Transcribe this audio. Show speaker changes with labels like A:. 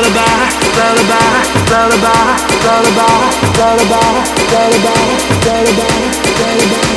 A: lullaby, lullaby, lullaby, lullaby, lullaby, lullaby. lullaby, lullaby.